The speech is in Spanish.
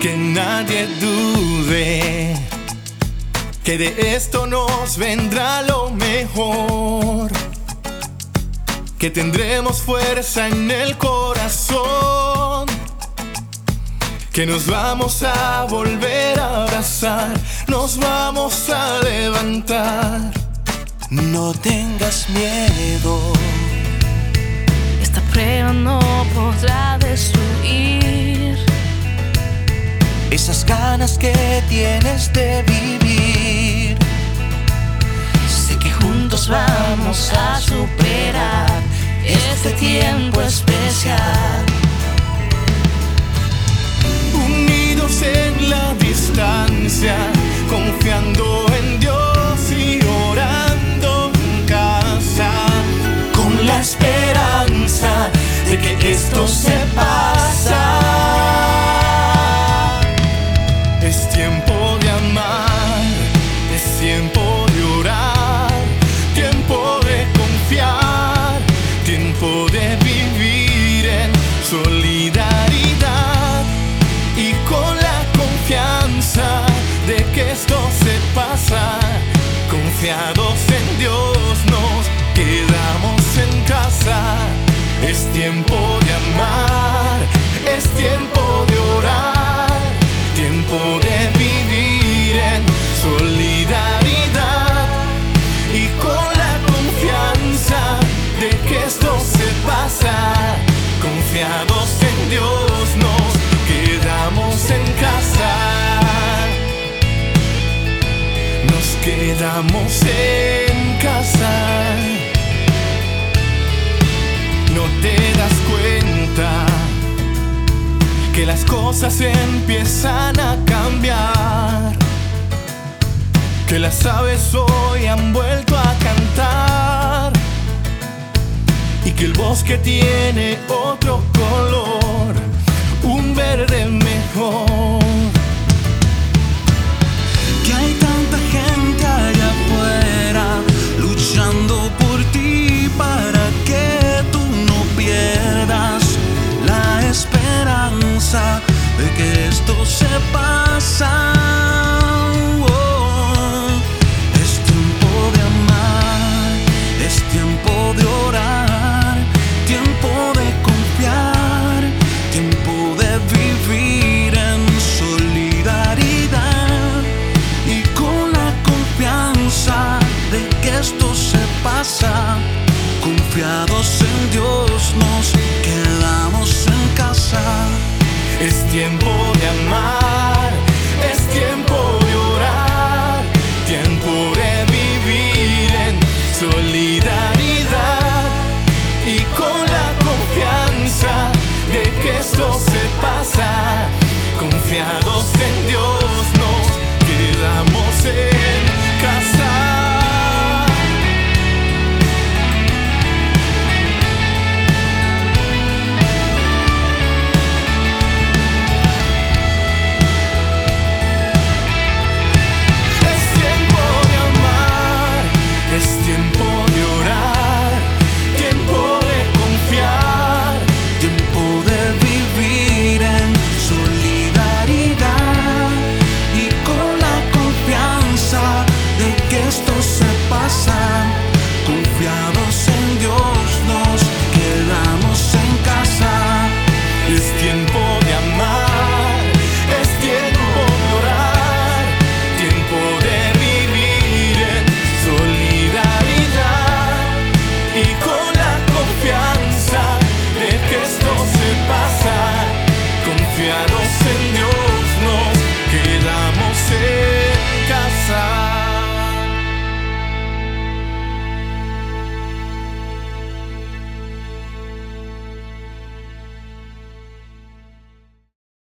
que nadie dude que de esto nos vendrá lo mejor, que tendremos fuerza en el corazón, que nos vamos a volver a abrazar, nos vamos a levantar. No tengas miedo, que tienes de vivir. Sé que juntos vamos a superar este tiempo especial. unidos en la distancia, confiando que esto se pasa. Confiados en Dios nos quedamos en casa. Es tiempo de amar, es tiempo de orar, tiempo de quedamos en casa. No te das cuenta que las cosas empiezan a cambiar. Que las aves hoy han vuelto a cantar y que el bosque tiene otro color, de que esto se pasa. Oh, es tiempo de amar, es tiempo de orar, tiempo de confiar, tiempo de vivir en solidaridad y con la confianza de que esto se pasa. Confiados en Es tiempo